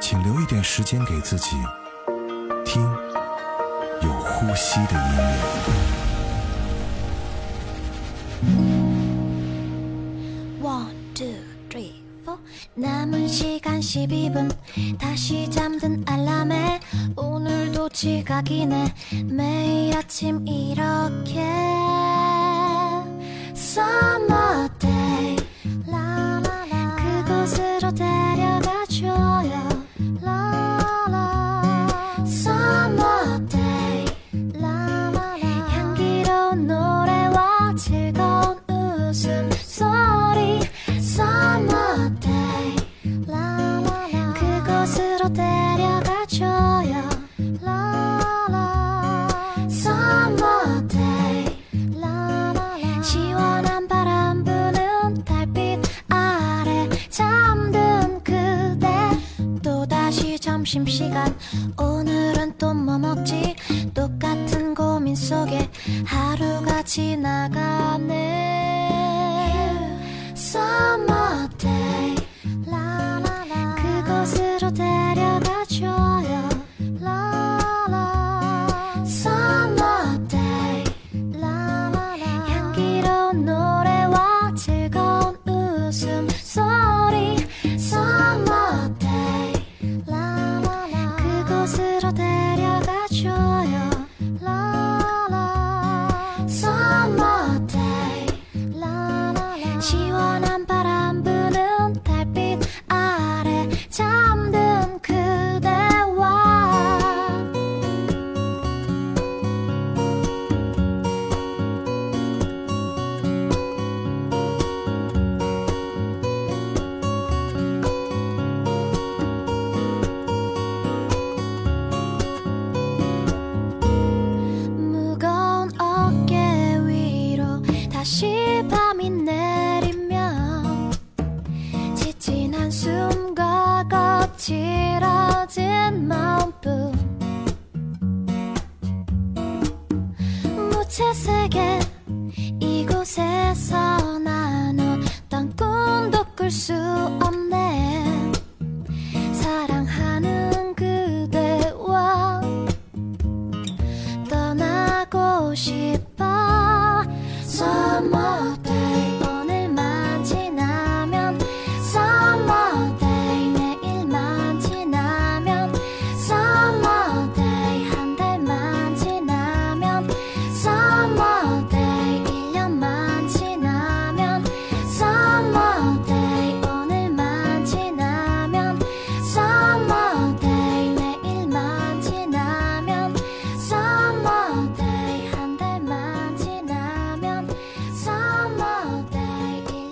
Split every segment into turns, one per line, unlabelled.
请留一点时间给自己，听有呼吸的音乐。
One two three four，남은시간12분다시잠든알람에오늘도지각이네매일아침이렇게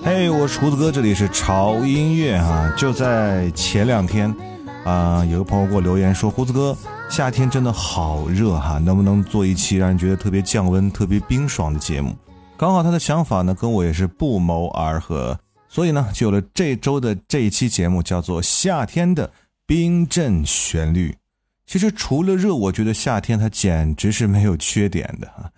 嘿，我是胡子哥，这里是潮音乐哈。就在前两天啊、有个朋友给我留言说，胡子哥，夏天真的好热哈，能不能做一期让人觉得特别降温、特别冰爽的节目？刚好他的想法呢跟我也是不谋而合，所以呢就有了这周的这一期节目，叫做《夏天的冰镇旋律》。其实除了热，我觉得夏天它简直是没有缺点的哈。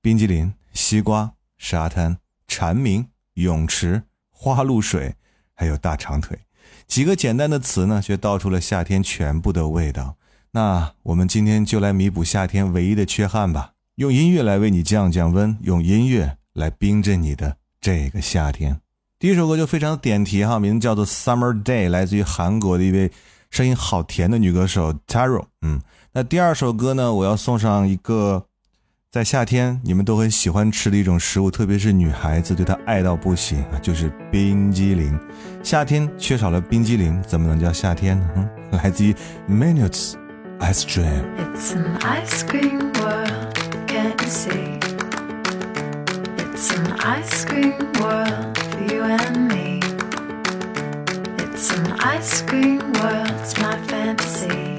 冰激凌、西瓜、沙滩、蝉鸣、泳池、花露水，还有大长腿，几个简单的词呢，却道出了夏天全部的味道。那我们今天就来弥补夏天唯一的缺憾吧，用音乐来为你降降温，用音乐来冰镇你的这个夏天。第一首歌就非常点题哈，名字叫做《Summer Day》，来自于韩国的一位声音好甜的女歌手 Taro。嗯，那第二首歌呢，我要送上一个在夏天你们都很喜欢吃的一种食物特别是女孩子对它爱到不行啊就是冰激凌夏天缺少了冰激凌怎么能叫夏天呢嗯来自于 minutes ice cream
it's an ice cream world，can you see？it's an ice cream world for you and me。it's an ice cream world，it's my fantasy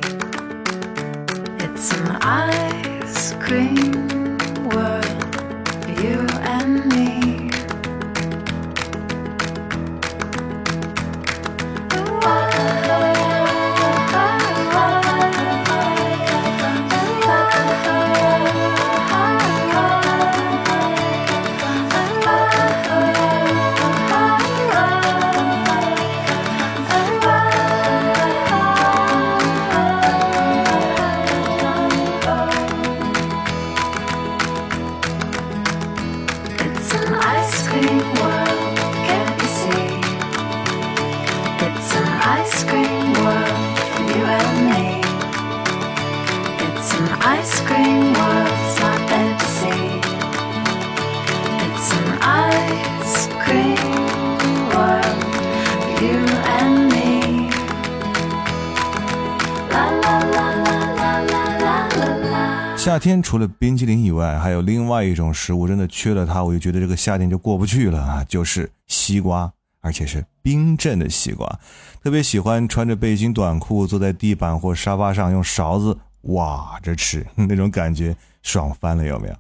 it's an ice cream 除了冰淇淋以外，还有另外一种食物，真的缺了它，我就觉得这个夏天就过不去了啊！就是西瓜，而且是冰镇的西瓜。特别喜欢穿着背心短裤坐在地板或沙发上，用勺子挖着吃，那种感觉爽翻了，有没有？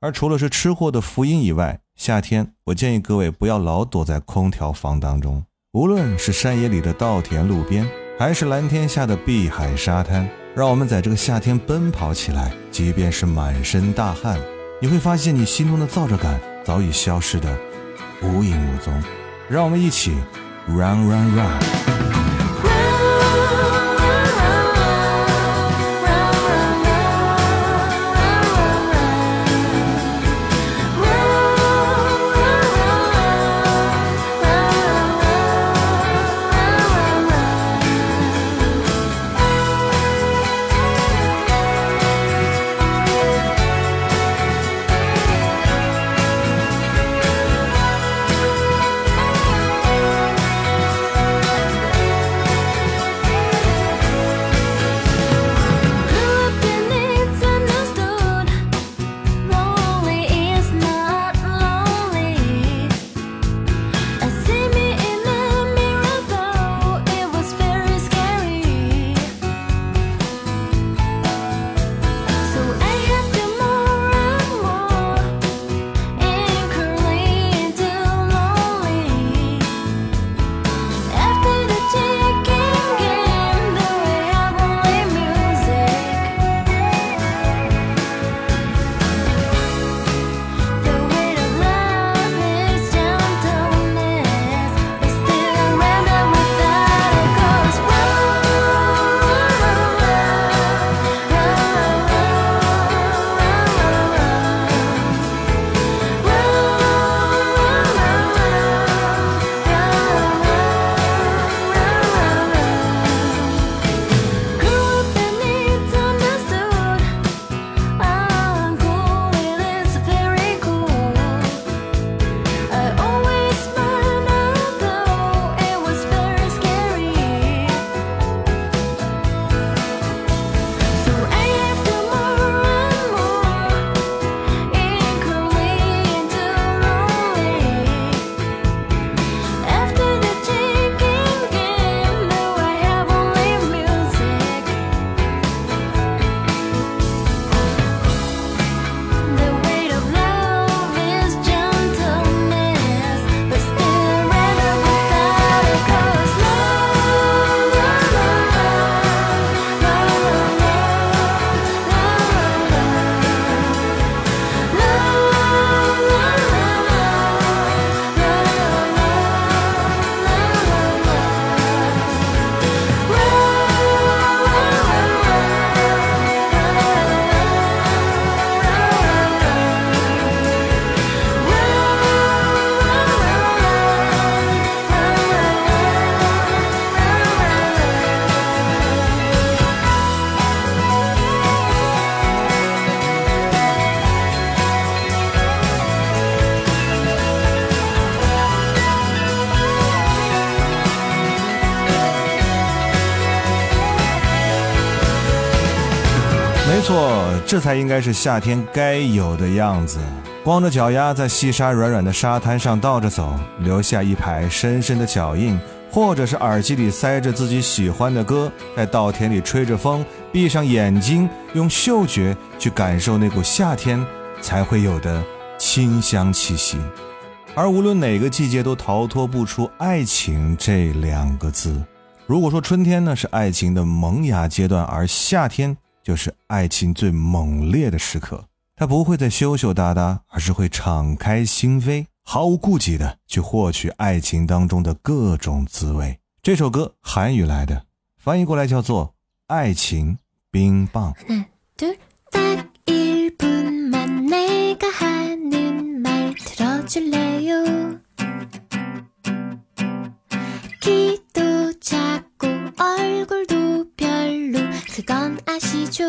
而除了是吃货的福音以外，夏天我建议各位不要老躲在空调房当中，无论是山野里的稻田路边，还是蓝天下的碧海沙滩。让我们在这个夏天奔跑起来，即便是满身大汗，你会发现你心中的燥热感早已消失的无影无踪。让我们一起 run run run。才应该是夏天该有的样子。光着脚丫在细沙软软的沙滩上倒着走，留下一排深深的脚印，或者是耳机里塞着自己喜欢的歌，在稻田里吹着风，闭上眼睛，用嗅觉去感受那股夏天才会有的清香气息。而无论哪个季节，都逃脱不出爱情这两个字。如果说春天呢是爱情的萌芽阶段，而夏天。就是爱情最猛烈的时刻。他不会再羞羞答答而是会敞开心扉毫无顾忌的去获取爱情当中的各种滋味。这首歌韩语来的翻译过来叫做爱情冰棒。是讲爱是笑。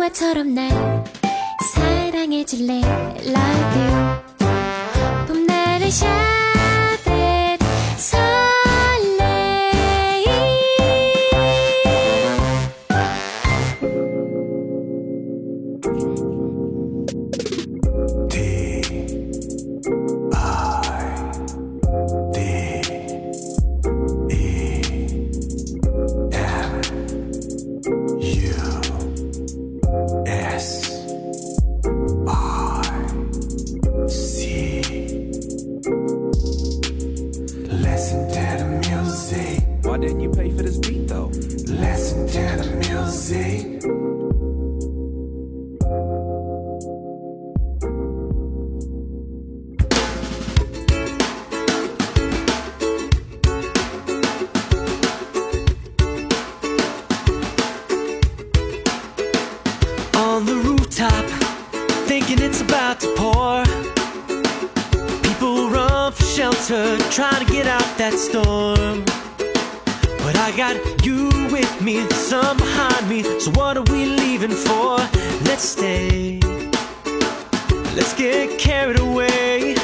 영화처럼 날 사랑해줄래? Love you. 봄날의 샤
about to pour. People run for shelter, trying to get out that storm. But I got you with me, some behind me. So what are we leaving for? Let's stay. Let's get carried away.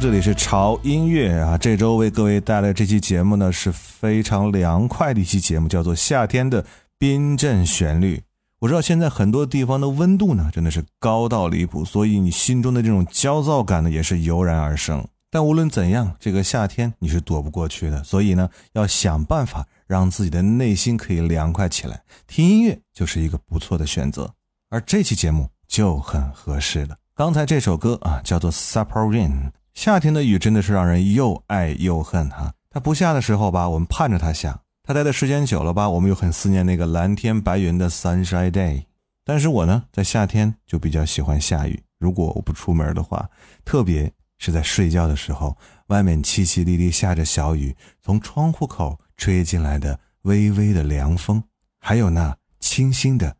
这里是潮音乐啊。这周为各位带来这期节目呢是非常凉快的一期节目，叫做《夏天的冰镇旋律》。我知道现在很多地方的温度呢真的是高到离谱，所以你心中的这种焦躁感呢也是油然而生。但无论怎样，这个夏天你是躲不过去的，所以呢要想办法让自己的内心可以凉快起来。听音乐就是一个不错的选择，而这期节目就很合适了。刚才这首歌啊，叫做《Supper Rain》。夏天的雨真的是让人又爱又恨哈。它不下的时候吧，我们盼着它下；它待的时间久了吧，我们又很思念那个蓝天白云的 Sunshine Day。但是我呢，在夏天就比较喜欢下雨。如果我不出门的话，特别是在睡觉的时候，外面淅淅沥沥下着小雨，从窗户口吹进来的微微的凉风，还有那清新的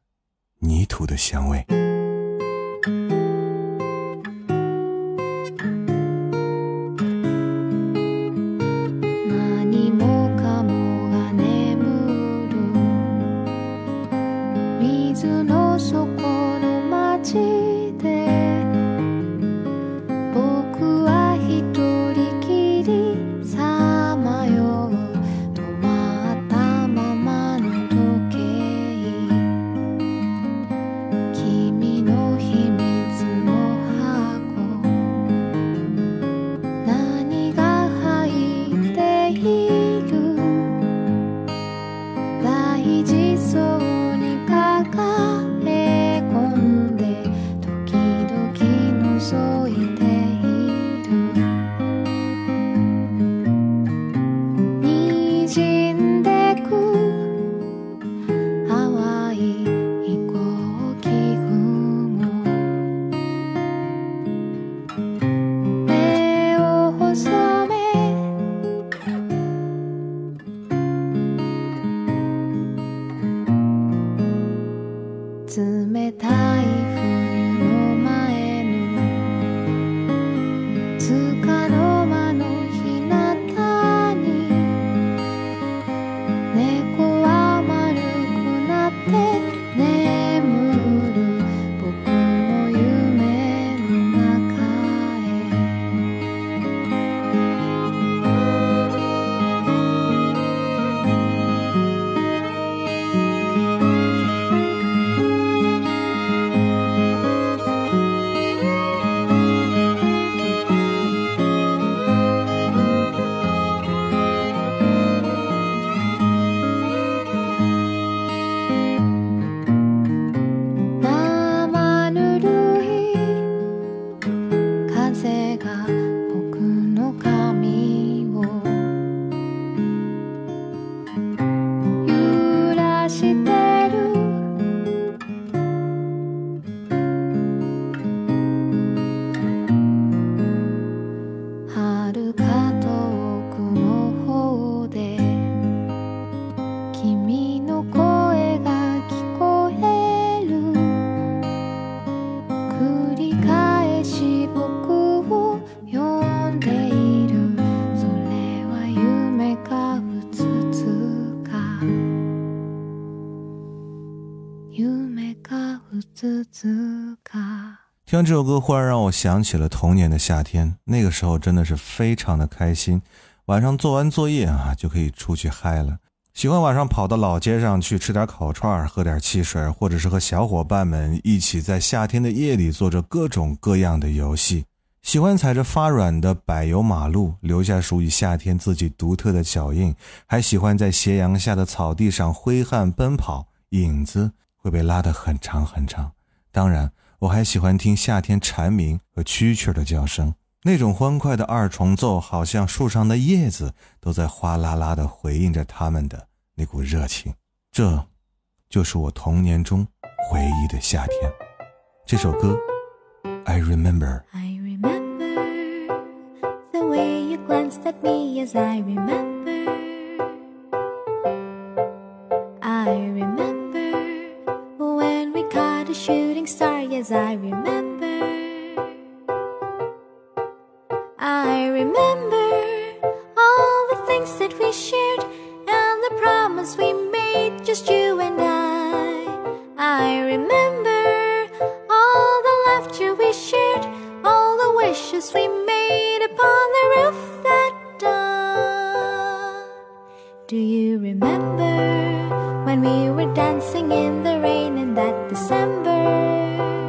泥土的香味。
冷たい冬
这首歌，忽然让我想起了童年的夏天。那个时候真的是非常的开心，晚上做完作业啊，就可以出去嗨了。喜欢晚上跑到老街上去吃点烤串，喝点汽水，或者是和小伙伴们一起在夏天的夜里做着各种各样的游戏。喜欢踩着发软的柏油马路，留下属于夏天自己独特的脚印。还喜欢在斜阳下的草地上挥汗奔跑，影子会被拉得很长很长。当然，我还喜欢听夏天蝉鸣和蛐蛐的叫声，那种欢快的二重奏，好像树上的叶子都在哗啦啦地回应着他们的那股热情。这，就是我童年中回忆的夏天。这首歌，I remember。
I remember the way you glanced at me as I remember. promise we made
upon the roof that dawn. Do you remember when we were dancing in the rain in that December?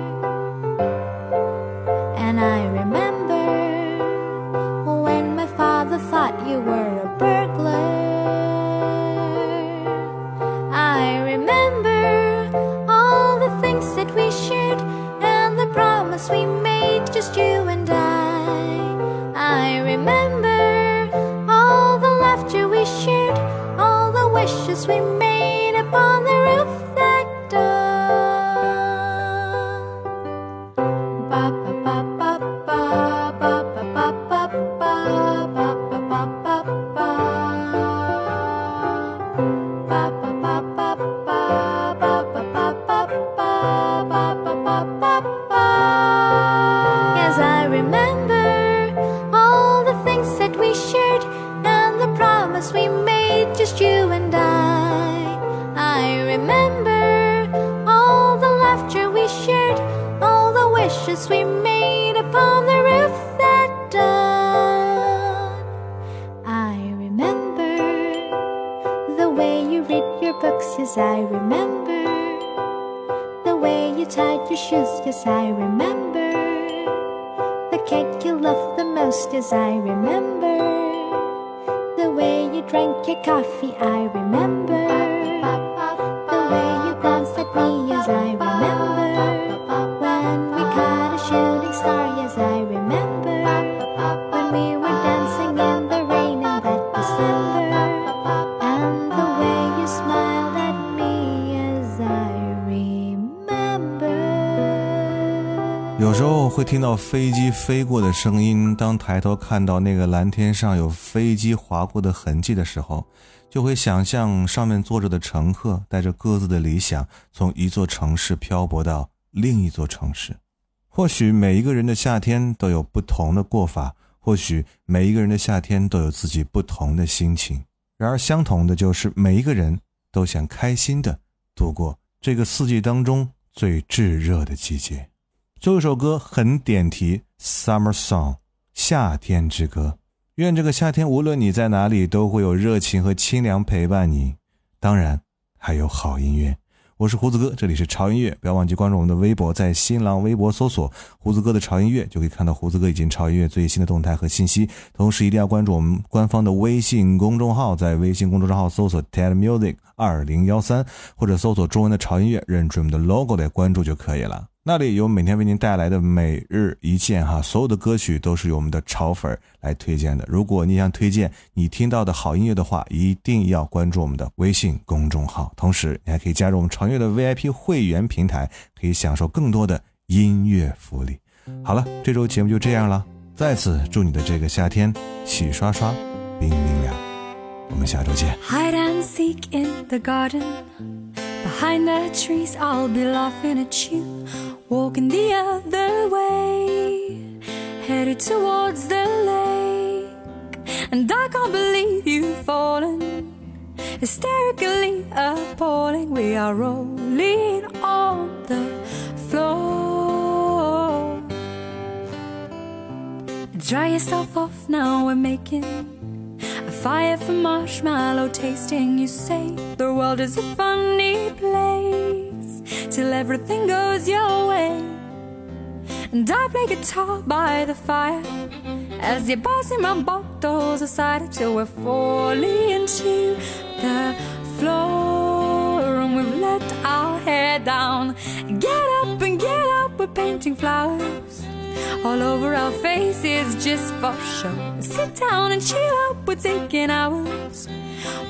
swim. 会听到飞机飞过的声音，当抬头看到那个蓝天上有飞机划过的痕迹的时候，就会想象上面坐着的乘客带着各自的理想，从一座城市漂泊到另一座城市。或许每一个人的夏天都有不同的过法，或许每一个人的夏天都有自己不同的心情。然而，相同的就是每一个人都想开心的度过这个四季当中最炙热的季节。这首歌很点题，《Summer Song》夏天之歌。愿这个夏天，无论你在哪里，都会有热情和清凉陪伴你。当然，还有好音乐。我是胡子哥，这里是潮音乐，不要忘记关注我们的微博，在新浪微博搜索“胡子哥的潮音乐”，就可以看到胡子哥以及潮音乐最新的动态和信息。同时，一定要关注我们官方的微信公众号，在微信公众号搜索 “TED Music 二零幺三”或者搜索中文的潮音乐，认准我们的 logo 来关注就可以了。那里有每天为您带来的每日一见哈，所有的歌曲都是由我们的潮粉来推荐的。如果你想推荐你听到的好音乐的话，一定要关注我们的微信公众号。同时，你还可以加入我们潮音乐的 VIP 会员平台，可以享受更多的音乐福利。好了，这周节目就这样了。再次祝你的这个夏天洗刷刷，冰冰凉。我们下周见。
Hide and seek in the garden. Behind the trees, I'll be laughing at you. Walking the other way, headed towards the lake. And I can't believe you've fallen. Hysterically appalling, we are rolling on the floor. Dry yourself off now, we're making a fire for marshmallow tasting. You say the world is a funny place till everything goes your way. And I play guitar by the fire as you're passing my bottles aside till we're falling into the floor and we've let our hair down. Get up and get up, we're painting flowers all over our faces just for show. Sit down and chill out, we're taking hours.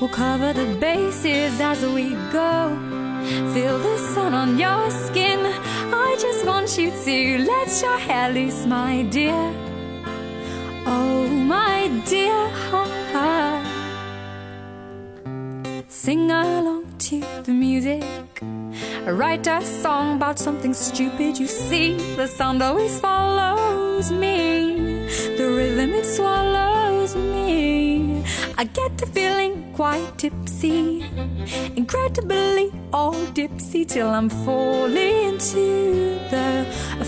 We'll cover the bases as we go. Feel the sun on your skin. I just want you to let your hair loose, my dear. Oh, my dear. Sing along to the music. Write a song about something stupid you see. The sound always follows me. The rhythm it swallows me. I get the feeling quite tipsy. Incredibly all dipsy till I'm falling to the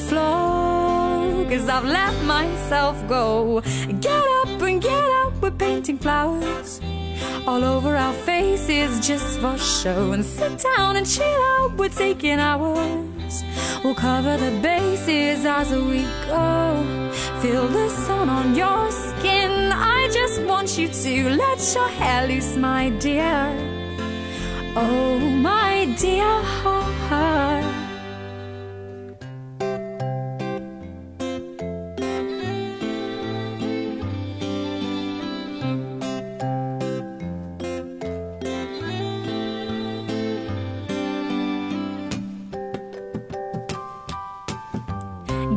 floor. Cause I've let myself go. Get up and get up, we're painting flowers all over our faces just for show. And sit down and chill out, we're taking hours. We'll cover the bases as we go. Feel the sun on your skin. Just want you to let your hair loose, my dear. Oh, my dear heart.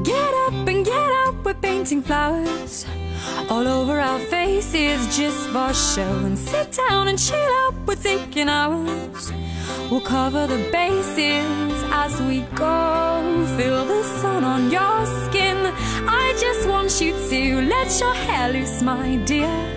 Get up and get up, we're painting flowers all over our faces just for show. And sit down and chill out, we're hours. We'll cover the bases as we go. Feel the sun on your skin. I just want you to let your hair loose, my dear.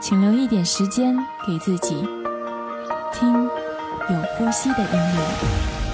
请留一点时间给自己，听有呼吸的音乐。